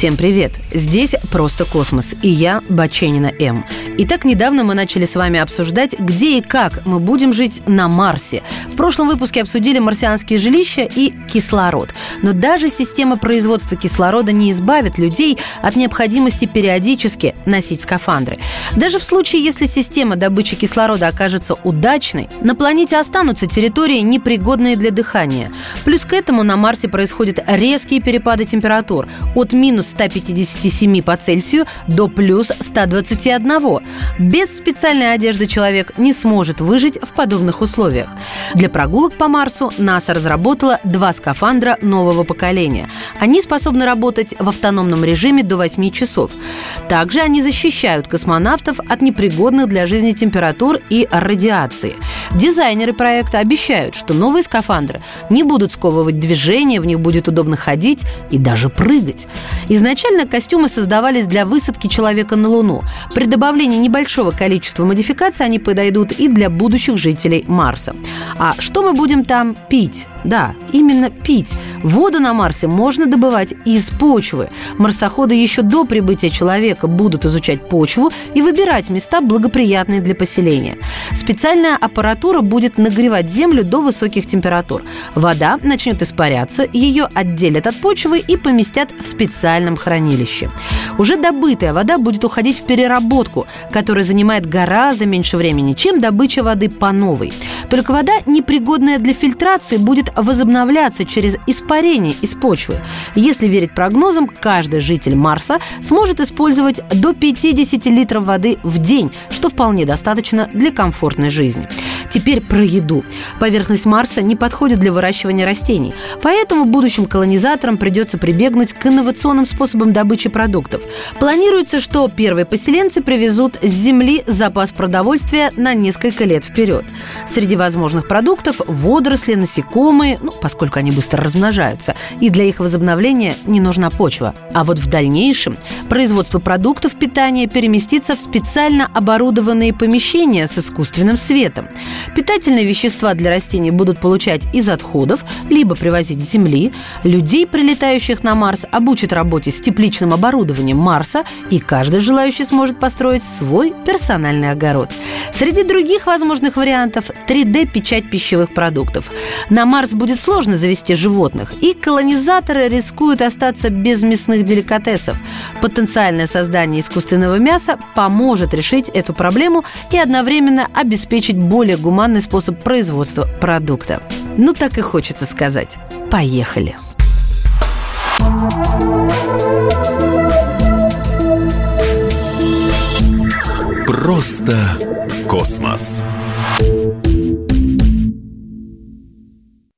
Всем привет! Здесь «Просто космос» и я, Баченина М. И так недавно мы начали с вами обсуждать, где и как мы будем жить на Марсе. В прошлом выпуске обсудили марсианские жилища и кислород. Но даже система производства кислорода не избавит людей от необходимости периодически носить скафандры. Даже в случае, если система добычи кислорода окажется удачной, на планете останутся территории, непригодные для дыхания. Плюс к этому на Марсе происходят резкие перепады температур от минус 157 по Цельсию до плюс 121. Без специальной одежды человек не сможет выжить в подобных условиях. Для прогулок по Марсу НАСА разработала два скафандра нового поколения. Они способны работать в автономном режиме до 8 часов. Также они защищают космонавтов от непригодных для жизни температур и радиации. Дизайнеры проекта обещают, что новые скафандры не будут сковывать движение, в них будет удобно ходить и даже прыгать. Изначально костюмы создавались для высадки человека на Луну. При добавлении небольшого количества модификаций они подойдут и для будущих жителей Марса. А что мы будем там пить? Да, именно пить. Воду на Марсе можно добывать из почвы. Марсоходы еще до прибытия человека будут изучать почву и выбирать места, благоприятные для поселения. Специальная аппаратура будет нагревать землю до высоких температур. Вода начнет испаряться, ее отделят от почвы и поместят в специальном хранилище. Уже добытая вода будет уходить в переработку, которая занимает гораздо меньше времени, чем добыча воды по новой. Только вода, непригодная для фильтрации, будет возобновляться через испарение из почвы. Если верить прогнозам, каждый житель Марса сможет использовать до 50 литров воды в день, что вполне достаточно для комфортной жизни. Теперь про еду. Поверхность Марса не подходит для выращивания растений, поэтому будущим колонизаторам придется прибегнуть к инновационным способам добычи продуктов. Планируется, что первые поселенцы привезут с Земли запас продовольствия на несколько лет вперед. Среди возможных продуктов – водоросли, насекомые, ну, поскольку они быстро размножаются, и для их возобновления не нужна почва. А вот в дальнейшем производство продуктов питания переместится в специально оборудованные помещения с искусственным светом. Питательные вещества для растений будут получать из отходов, либо привозить с Земли. Людей, прилетающих на Марс, обучат работе с тепличным оборудованием Марса, и каждый желающий сможет построить свой персональный огород. Среди других возможных вариантов 3D-печать пищевых продуктов. На Марс будет сложно завести животных, и колонизаторы рискуют остаться без мясных деликатесов. Потенциальное создание искусственного мяса поможет решить эту проблему и одновременно обеспечить более гуманный способ производства продукта. Ну, так и хочется сказать. Поехали! Просто космос.